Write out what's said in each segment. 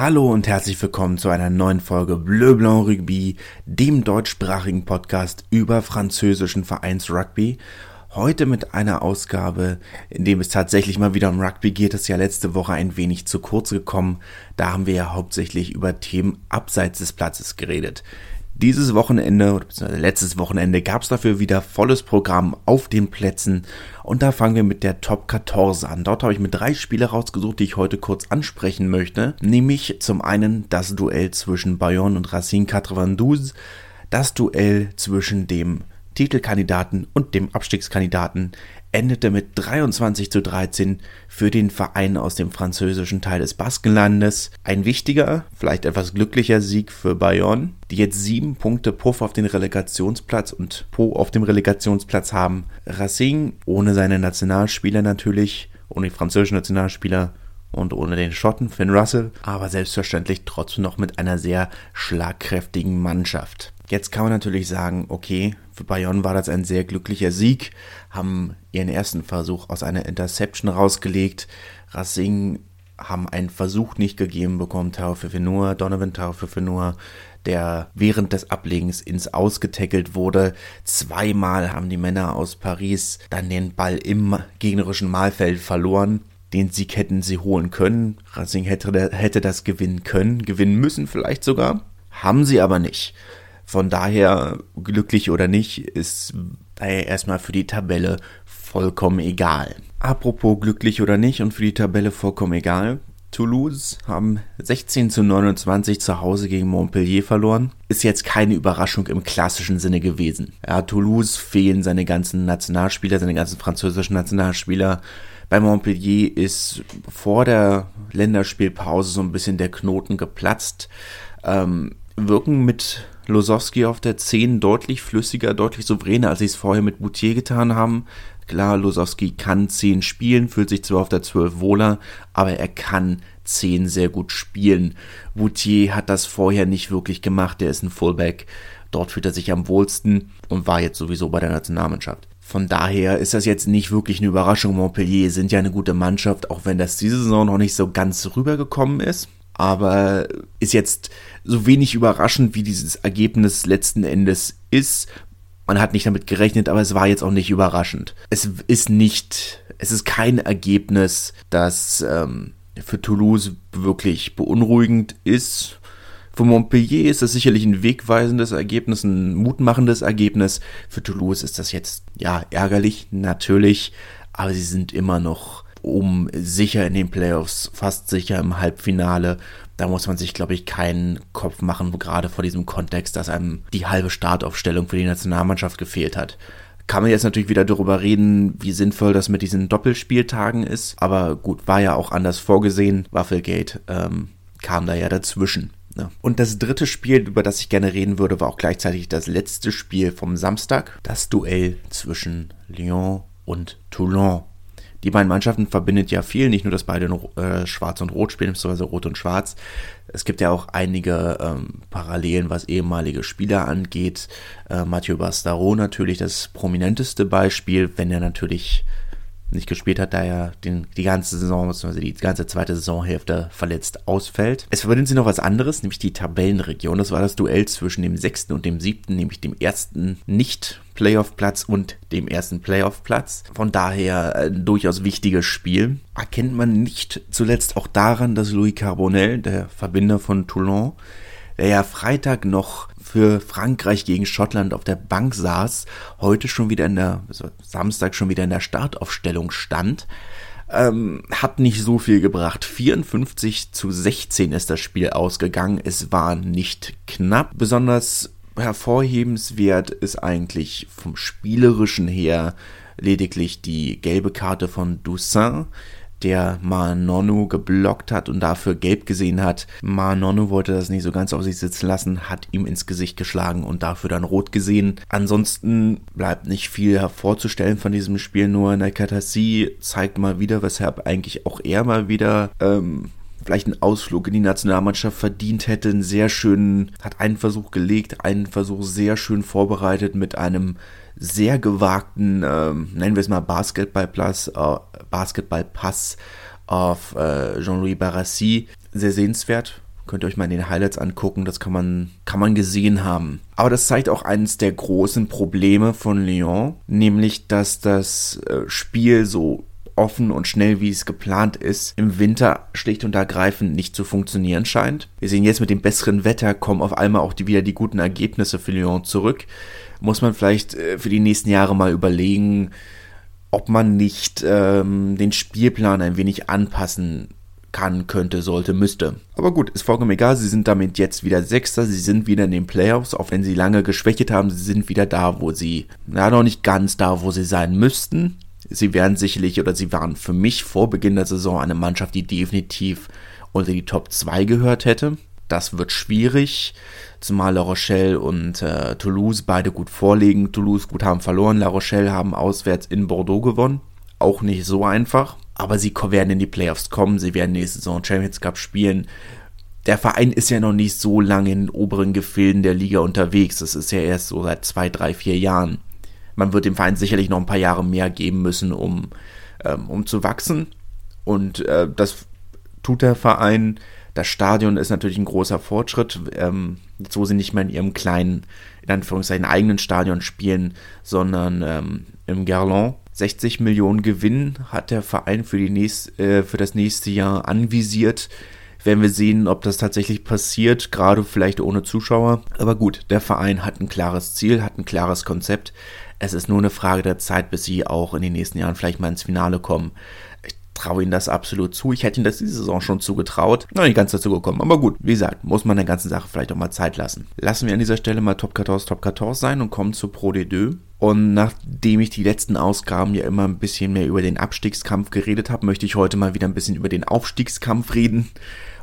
Hallo und herzlich willkommen zu einer neuen Folge Bleu Blanc Rugby, dem deutschsprachigen Podcast über französischen Vereinsrugby. Heute mit einer Ausgabe, in dem es tatsächlich mal wieder um Rugby geht. Das ist ja letzte Woche ein wenig zu kurz gekommen. Da haben wir ja hauptsächlich über Themen abseits des Platzes geredet. Dieses Wochenende, beziehungsweise letztes Wochenende, gab es dafür wieder volles Programm auf den Plätzen. Und da fangen wir mit der Top 14 an. Dort habe ich mir drei Spiele rausgesucht, die ich heute kurz ansprechen möchte. Nämlich zum einen das Duell zwischen Bayonne und Racine 92, das Duell zwischen dem Titelkandidaten und dem Abstiegskandidaten endete mit 23 zu 13 für den Verein aus dem französischen Teil des Baskenlandes. Ein wichtiger, vielleicht etwas glücklicher Sieg für Bayonne, die jetzt sieben Punkte Puff auf den Relegationsplatz und Po auf dem Relegationsplatz haben. Racing ohne seine Nationalspieler natürlich, ohne die französischen Nationalspieler und ohne den Schotten Finn Russell, aber selbstverständlich trotzdem noch mit einer sehr schlagkräftigen Mannschaft. Jetzt kann man natürlich sagen, okay, für Bayonne war das ein sehr glücklicher Sieg, haben ihren ersten Versuch aus einer Interception rausgelegt. Racing haben einen Versuch nicht gegeben bekommen, Tau für Fenua, Donovan Tau für Fenua, der während des Ablegens ins Ausgetackelt wurde. Zweimal haben die Männer aus Paris dann den Ball im gegnerischen Mahlfeld verloren. Den Sieg hätten sie holen können. Racing hätte, hätte das gewinnen können, gewinnen müssen vielleicht sogar. Haben sie aber nicht. Von daher, glücklich oder nicht, ist erstmal für die Tabelle vollkommen egal. Apropos glücklich oder nicht und für die Tabelle vollkommen egal. Toulouse haben 16 zu 29 zu Hause gegen Montpellier verloren. Ist jetzt keine Überraschung im klassischen Sinne gewesen. Ja, Toulouse fehlen seine ganzen Nationalspieler, seine ganzen französischen Nationalspieler. Bei Montpellier ist vor der Länderspielpause so ein bisschen der Knoten geplatzt. Ähm, wirken mit Losowski auf der 10 deutlich flüssiger, deutlich souveräner, als sie es vorher mit Boutier getan haben. Klar, Losowski kann 10 spielen, fühlt sich zwar auf der 12 wohler, aber er kann 10 sehr gut spielen. Boutier hat das vorher nicht wirklich gemacht, der ist ein Fullback. Dort fühlt er sich am wohlsten und war jetzt sowieso bei der Nationalmannschaft. Von daher ist das jetzt nicht wirklich eine Überraschung. Montpellier sind ja eine gute Mannschaft, auch wenn das diese Saison noch nicht so ganz rübergekommen ist aber ist jetzt so wenig überraschend, wie dieses Ergebnis letzten Endes ist. Man hat nicht damit gerechnet, aber es war jetzt auch nicht überraschend. Es ist nicht, es ist kein Ergebnis, das ähm, für Toulouse wirklich beunruhigend ist. Für Montpellier ist das sicherlich ein wegweisendes Ergebnis, ein mutmachendes Ergebnis. Für Toulouse ist das jetzt, ja, ärgerlich, natürlich, aber sie sind immer noch um sicher in den Playoffs, fast sicher im Halbfinale. Da muss man sich, glaube ich, keinen Kopf machen, gerade vor diesem Kontext, dass einem die halbe Startaufstellung für die Nationalmannschaft gefehlt hat. Kann man jetzt natürlich wieder darüber reden, wie sinnvoll das mit diesen Doppelspieltagen ist. Aber gut, war ja auch anders vorgesehen. Waffelgate ähm, kam da ja dazwischen. Ne? Und das dritte Spiel, über das ich gerne reden würde, war auch gleichzeitig das letzte Spiel vom Samstag. Das Duell zwischen Lyon und Toulon. Die beiden Mannschaften verbindet ja viel, nicht nur, dass beide äh, Schwarz und Rot spielen, beziehungsweise Rot und Schwarz. Es gibt ja auch einige ähm, Parallelen, was ehemalige Spieler angeht. Äh, Mathieu Bastaro natürlich das prominenteste Beispiel, wenn er natürlich nicht gespielt hat, da er den, die ganze Saison, beziehungsweise die ganze zweite Saisonhälfte verletzt ausfällt. Es verbindet sie noch was anderes, nämlich die Tabellenregion. Das war das Duell zwischen dem sechsten und dem siebten, nämlich dem ersten nicht Playoff-Platz und dem ersten Playoff-Platz. Von daher ein äh, durchaus wichtiges Spiel. Erkennt man nicht zuletzt auch daran, dass Louis Carbonell, der Verbinder von Toulon, der ja Freitag noch für Frankreich gegen Schottland auf der Bank saß, heute schon wieder in der, also Samstag schon wieder in der Startaufstellung stand. Ähm, hat nicht so viel gebracht. 54 zu 16 ist das Spiel ausgegangen. Es war nicht knapp. Besonders hervorhebenswert ist eigentlich vom spielerischen her lediglich die gelbe Karte von Doussaint der Manonu geblockt hat und dafür gelb gesehen hat. Manonu wollte das nicht so ganz auf sich sitzen lassen, hat ihm ins Gesicht geschlagen und dafür dann rot gesehen. Ansonsten bleibt nicht viel hervorzustellen von diesem Spiel, nur Nakatassi zeigt mal wieder, weshalb eigentlich auch er mal wieder ähm, vielleicht einen Ausflug in die Nationalmannschaft verdient hätte. Einen sehr schönen, hat einen Versuch gelegt, einen Versuch sehr schön vorbereitet mit einem sehr gewagten, ähm, nennen wir es mal Basketballpass, äh, Basketballpass auf äh, Jean-Louis Barassi. Sehr sehenswert Könnt ihr euch mal in den Highlights angucken, das kann man, kann man gesehen haben. Aber das zeigt auch eines der großen Probleme von Lyon, nämlich dass das äh, Spiel so offen und schnell, wie es geplant ist, im Winter schlicht und ergreifend nicht zu funktionieren scheint. Wir sehen jetzt mit dem besseren Wetter kommen auf einmal auch die, wieder die guten Ergebnisse für Lyon zurück. Muss man vielleicht äh, für die nächsten Jahre mal überlegen, ob man nicht ähm, den Spielplan ein wenig anpassen kann, könnte, sollte, müsste. Aber gut, ist vollkommen egal. Sie sind damit jetzt wieder Sechster. Sie sind wieder in den Playoffs, auch wenn sie lange geschwächt haben. Sie sind wieder da, wo sie, na, noch nicht ganz da, wo sie sein müssten. Sie wären sicherlich, oder sie waren für mich vor Beginn der Saison eine Mannschaft, die definitiv unter die Top 2 gehört hätte. Das wird schwierig, zumal La Rochelle und äh, Toulouse beide gut vorlegen. Toulouse gut haben verloren, La Rochelle haben auswärts in Bordeaux gewonnen. Auch nicht so einfach, aber sie werden in die Playoffs kommen, sie werden nächste Saison Champions Cup spielen. Der Verein ist ja noch nicht so lange in den oberen Gefilden der Liga unterwegs. Das ist ja erst so seit zwei, drei, vier Jahren. Man wird dem Verein sicherlich noch ein paar Jahre mehr geben müssen, um, ähm, um zu wachsen. Und äh, das tut der Verein. Das Stadion ist natürlich ein großer Fortschritt. Ähm, jetzt, wo sie nicht mehr in ihrem kleinen, in Anführungszeichen, eigenen Stadion spielen, sondern ähm, im Gerland. 60 Millionen Gewinn hat der Verein für, die nächst, äh, für das nächste Jahr anvisiert. Werden wir sehen, ob das tatsächlich passiert, gerade vielleicht ohne Zuschauer. Aber gut, der Verein hat ein klares Ziel, hat ein klares Konzept. Es ist nur eine Frage der Zeit, bis sie auch in den nächsten Jahren vielleicht mal ins Finale kommen. Ich traue ihnen das absolut zu. Ich hätte ihnen das diese Saison schon zugetraut. Noch nicht ganz dazu gekommen. Aber gut, wie gesagt, muss man der ganzen Sache vielleicht auch mal Zeit lassen. Lassen wir an dieser Stelle mal Top 14, Top 14 sein und kommen zu Pro D2. Und nachdem ich die letzten Ausgaben ja immer ein bisschen mehr über den Abstiegskampf geredet habe, möchte ich heute mal wieder ein bisschen über den Aufstiegskampf reden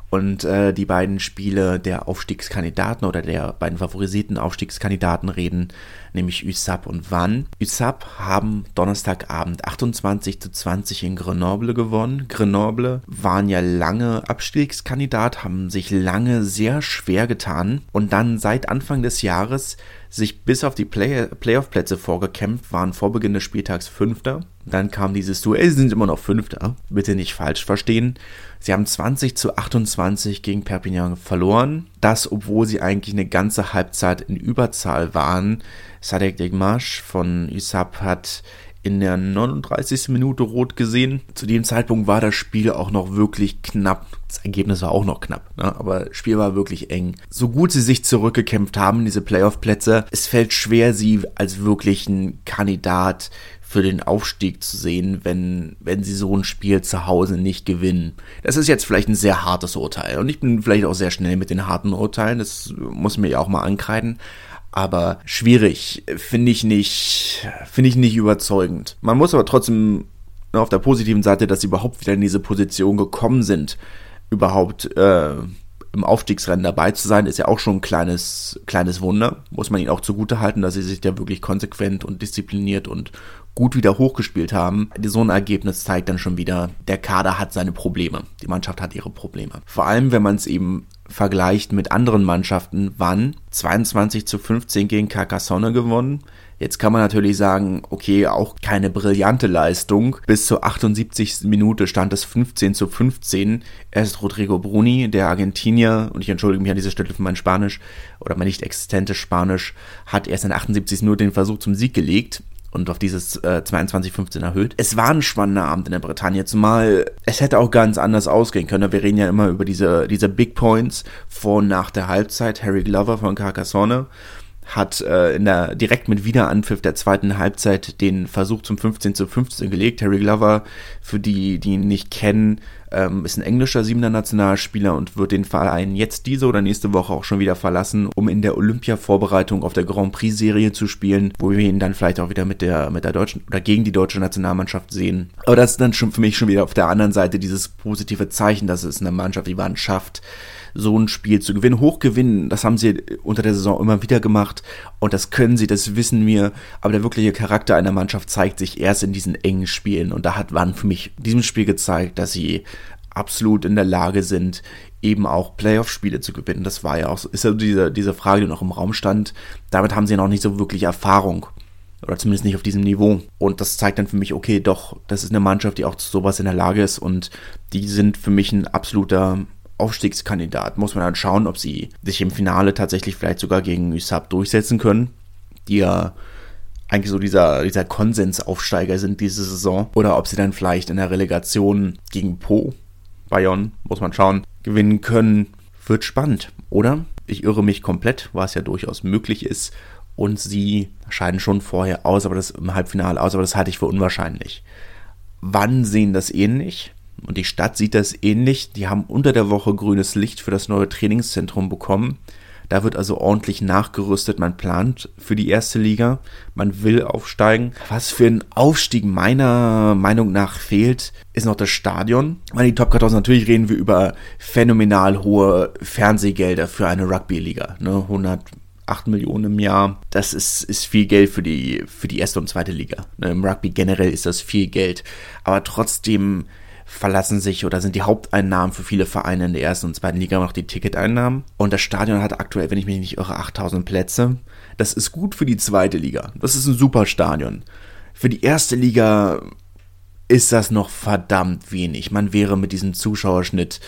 und äh, die beiden Spiele der Aufstiegskandidaten oder der beiden favorisierten Aufstiegskandidaten reden, nämlich USAP und Van. USAP haben Donnerstagabend 28 zu 20 in Grenoble gewonnen. Grenoble waren ja lange Abstiegskandidat, haben sich lange sehr schwer getan und dann seit Anfang des Jahres sich bis auf die Play Playoff-Plätze vorgekämpft, waren vor Beginn des Spieltags Fünfter. Dann kam dieses Duell, sie sind immer noch Fünfter, bitte nicht falsch verstehen. Sie haben 20 zu 28 gegen Perpignan verloren. Das, obwohl sie eigentlich eine ganze Halbzeit in Überzahl waren. Sadek Degmash von USAP hat in der 39. Minute rot gesehen. Zu dem Zeitpunkt war das Spiel auch noch wirklich knapp. Das Ergebnis war auch noch knapp, ne? aber das Spiel war wirklich eng. So gut sie sich zurückgekämpft haben, diese Playoff-Plätze, es fällt schwer, sie als wirklichen Kandidat für den Aufstieg zu sehen, wenn, wenn sie so ein Spiel zu Hause nicht gewinnen. Das ist jetzt vielleicht ein sehr hartes Urteil und ich bin vielleicht auch sehr schnell mit den harten Urteilen, das muss mir ja auch mal ankreiden. Aber schwierig, finde ich nicht, finde ich nicht überzeugend. Man muss aber trotzdem auf der positiven Seite, dass sie überhaupt wieder in diese Position gekommen sind, überhaupt äh, im Aufstiegsrennen dabei zu sein, ist ja auch schon ein kleines, kleines Wunder. Muss man ihnen auch zugute halten, dass sie sich da wirklich konsequent und diszipliniert und gut wieder hochgespielt haben. So ein Ergebnis zeigt dann schon wieder, der Kader hat seine Probleme. Die Mannschaft hat ihre Probleme. Vor allem, wenn man es eben vergleicht mit anderen Mannschaften, wann 22 zu 15 gegen Carcassonne gewonnen. Jetzt kann man natürlich sagen, okay, auch keine brillante Leistung. Bis zur 78. Minute stand es 15 zu 15. Erst Rodrigo Bruni, der Argentinier, und ich entschuldige mich an dieser Stelle für mein Spanisch oder mein nicht existentes Spanisch, hat erst in 78 Minute den Versuch zum Sieg gelegt und auf dieses äh, 22-15 erhöht. Es war ein spannender Abend in der Bretagne, zumal es hätte auch ganz anders ausgehen können. Wir reden ja immer über diese, diese Big Points vor und nach der Halbzeit. Harry Glover von Carcassonne hat äh, in der direkt mit Wiederanpfiff der zweiten Halbzeit den Versuch zum 15 zu 15 gelegt. Harry Glover, für die, die ihn nicht kennen, ähm, ist ein englischer siebender Nationalspieler und wird den Verein jetzt diese oder nächste Woche auch schon wieder verlassen, um in der Olympia-Vorbereitung auf der Grand Prix-Serie zu spielen, wo wir ihn dann vielleicht auch wieder mit der, mit der deutschen oder gegen die deutsche Nationalmannschaft sehen. Aber das ist dann schon für mich schon wieder auf der anderen Seite dieses positive Zeichen, dass es eine Mannschaft, die man schafft, so ein Spiel zu gewinnen. Hochgewinnen, das haben sie unter der Saison immer wieder gemacht und das können sie, das wissen wir. Aber der wirkliche Charakter einer Mannschaft zeigt sich erst in diesen engen Spielen und da hat man für mich in diesem Spiel gezeigt, dass sie absolut in der Lage sind, eben auch Playoff-Spiele zu gewinnen. Das war ja auch so, ist ja diese, diese Frage, die noch im Raum stand. Damit haben sie noch nicht so wirklich Erfahrung. Oder zumindest nicht auf diesem Niveau. Und das zeigt dann für mich, okay, doch, das ist eine Mannschaft, die auch zu sowas in der Lage ist und die sind für mich ein absoluter Aufstiegskandidat. Muss man dann schauen, ob sie sich im Finale tatsächlich vielleicht sogar gegen USAP durchsetzen können, die ja eigentlich so dieser, dieser Konsensaufsteiger sind diese Saison. Oder ob sie dann vielleicht in der Relegation gegen Po, Bayern, muss man schauen, gewinnen können. Wird spannend, oder? Ich irre mich komplett, was ja durchaus möglich ist. Und sie scheiden schon vorher aus, aber das im Halbfinale aus, aber das halte ich für unwahrscheinlich. Wann sehen das ähnlich? Und die Stadt sieht das ähnlich. Die haben unter der Woche grünes Licht für das neue Trainingszentrum bekommen. Da wird also ordentlich nachgerüstet. Man plant für die erste Liga. Man will aufsteigen. Was für ein Aufstieg meiner Meinung nach fehlt, ist noch das Stadion. Weil die Top 14 natürlich reden wir über phänomenal hohe Fernsehgelder für eine Rugby-Liga. Ne? 108 Millionen im Jahr. Das ist, ist viel Geld für die, für die erste und zweite Liga. Ne? Im Rugby generell ist das viel Geld. Aber trotzdem verlassen sich oder sind die Haupteinnahmen für viele Vereine in der ersten und zweiten Liga noch die Ticketeinnahmen. Und das Stadion hat aktuell, wenn ich mich nicht irre, 8000 Plätze. Das ist gut für die zweite Liga. Das ist ein super Stadion. Für die erste Liga ist das noch verdammt wenig. Man wäre mit diesem Zuschauerschnitt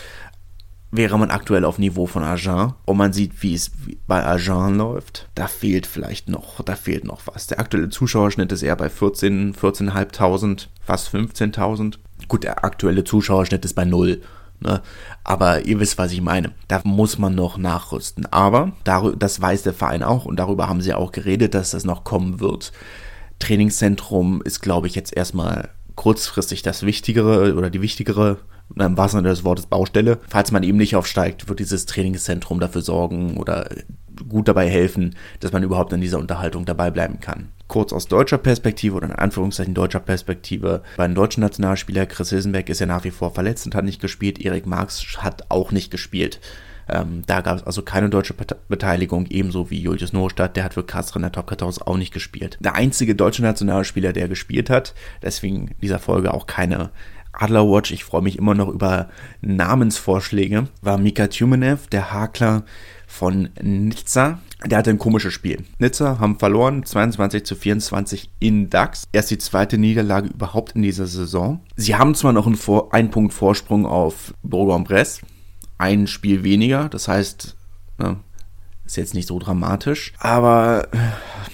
wäre man aktuell auf Niveau von Agen und man sieht, wie es bei Agen läuft, da fehlt vielleicht noch, da fehlt noch was. Der aktuelle Zuschauerschnitt ist eher bei 14, 14.500, fast 15.000. Gut, der aktuelle Zuschauerschnitt ist bei null. Ne? Aber ihr wisst, was ich meine. Da muss man noch nachrüsten. Aber das weiß der Verein auch und darüber haben sie auch geredet, dass das noch kommen wird. Trainingszentrum ist, glaube ich, jetzt erstmal kurzfristig das Wichtigere oder die wichtigere im wahrsten Sinne des Wortes Baustelle. Falls man eben nicht aufsteigt, wird dieses Trainingszentrum dafür sorgen oder gut dabei helfen, dass man überhaupt in dieser Unterhaltung dabei bleiben kann. Kurz aus deutscher Perspektive oder in Anführungszeichen deutscher Perspektive. Beim deutschen Nationalspieler Chris Hilsenbeck ist ja nach wie vor verletzt und hat nicht gespielt. Erik Marx hat auch nicht gespielt. Ähm, da gab es also keine deutsche Beteiligung, ebenso wie Julius Nostadt, der hat für Kassel in der Top 14 auch nicht gespielt. Der einzige deutsche Nationalspieler, der gespielt hat, deswegen dieser Folge auch keine Adlerwatch, ich freue mich immer noch über Namensvorschläge, war Mika Tumenev, der Hakler von Nizza. Der hatte ein komisches Spiel. Nizza haben verloren, 22 zu 24 in DAX. Erst die zweite Niederlage überhaupt in dieser Saison. Sie haben zwar noch einen, Vor einen Punkt Vorsprung auf Bourg-en-Bresse, ein Spiel weniger, das heißt, ne, ist jetzt nicht so dramatisch, aber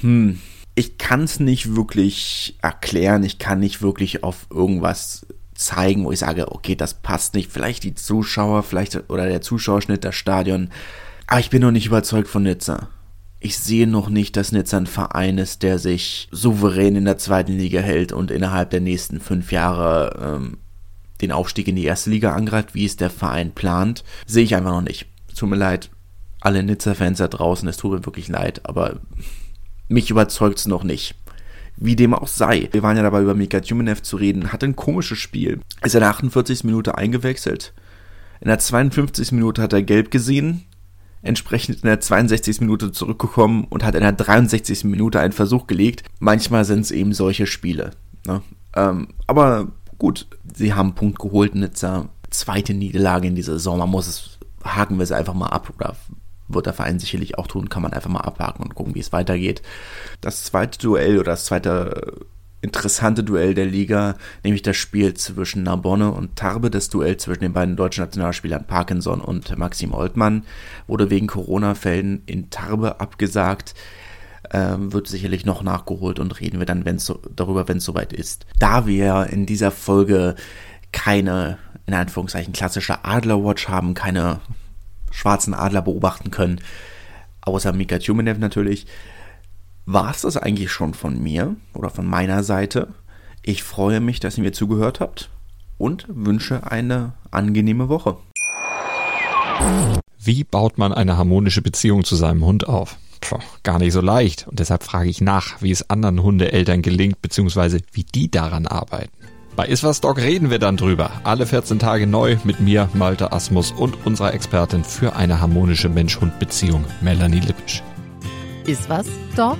hm, ich kann es nicht wirklich erklären, ich kann nicht wirklich auf irgendwas zeigen, wo ich sage, okay, das passt nicht. Vielleicht die Zuschauer, vielleicht oder der Zuschauerschnitt, das Stadion. Aber ich bin noch nicht überzeugt von Nizza. Ich sehe noch nicht, dass Nizza ein Verein ist, der sich souverän in der zweiten Liga hält und innerhalb der nächsten fünf Jahre ähm, den Aufstieg in die erste Liga angreift, wie es der Verein plant. Sehe ich einfach noch nicht. Tut mir leid, alle Nizza-Fans da draußen, es tut mir wirklich leid, aber mich überzeugt es noch nicht. Wie dem auch sei. Wir waren ja dabei, über Mika Tjumenev zu reden. Hatte ein komisches Spiel. Ist in der 48. Minute eingewechselt. In der 52. Minute hat er gelb gesehen. Entsprechend in der 62. Minute zurückgekommen und hat in der 63. Minute einen Versuch gelegt. Manchmal sind es eben solche Spiele. Ne? Ähm, aber gut, sie haben einen Punkt geholt. Nizza, zweite Niederlage in dieser Saison. Man muss es, haken wir es einfach mal ab oder wird der Verein sicherlich auch tun, kann man einfach mal abhaken und gucken, wie es weitergeht. Das zweite Duell oder das zweite interessante Duell der Liga, nämlich das Spiel zwischen Narbonne und Tarbe, das Duell zwischen den beiden deutschen Nationalspielern Parkinson und Maxim Oltmann, wurde wegen Corona-Fällen in Tarbe abgesagt. Ähm, wird sicherlich noch nachgeholt und reden wir dann wenn's so, darüber, wenn es soweit ist. Da wir in dieser Folge keine, in Anführungszeichen, klassische Adlerwatch haben, keine schwarzen Adler beobachten können. Außer Mika Tjumenev natürlich. War es das eigentlich schon von mir oder von meiner Seite? Ich freue mich, dass ihr mir zugehört habt und wünsche eine angenehme Woche. Wie baut man eine harmonische Beziehung zu seinem Hund auf? Puh, gar nicht so leicht. Und deshalb frage ich nach, wie es anderen Hundeeltern gelingt, beziehungsweise wie die daran arbeiten. Bei Iswas Dog reden wir dann drüber. Alle 14 Tage neu mit mir, Malte Asmus und unserer Expertin für eine harmonische Mensch-Hund-Beziehung, Melanie Lippisch. Iswas Dog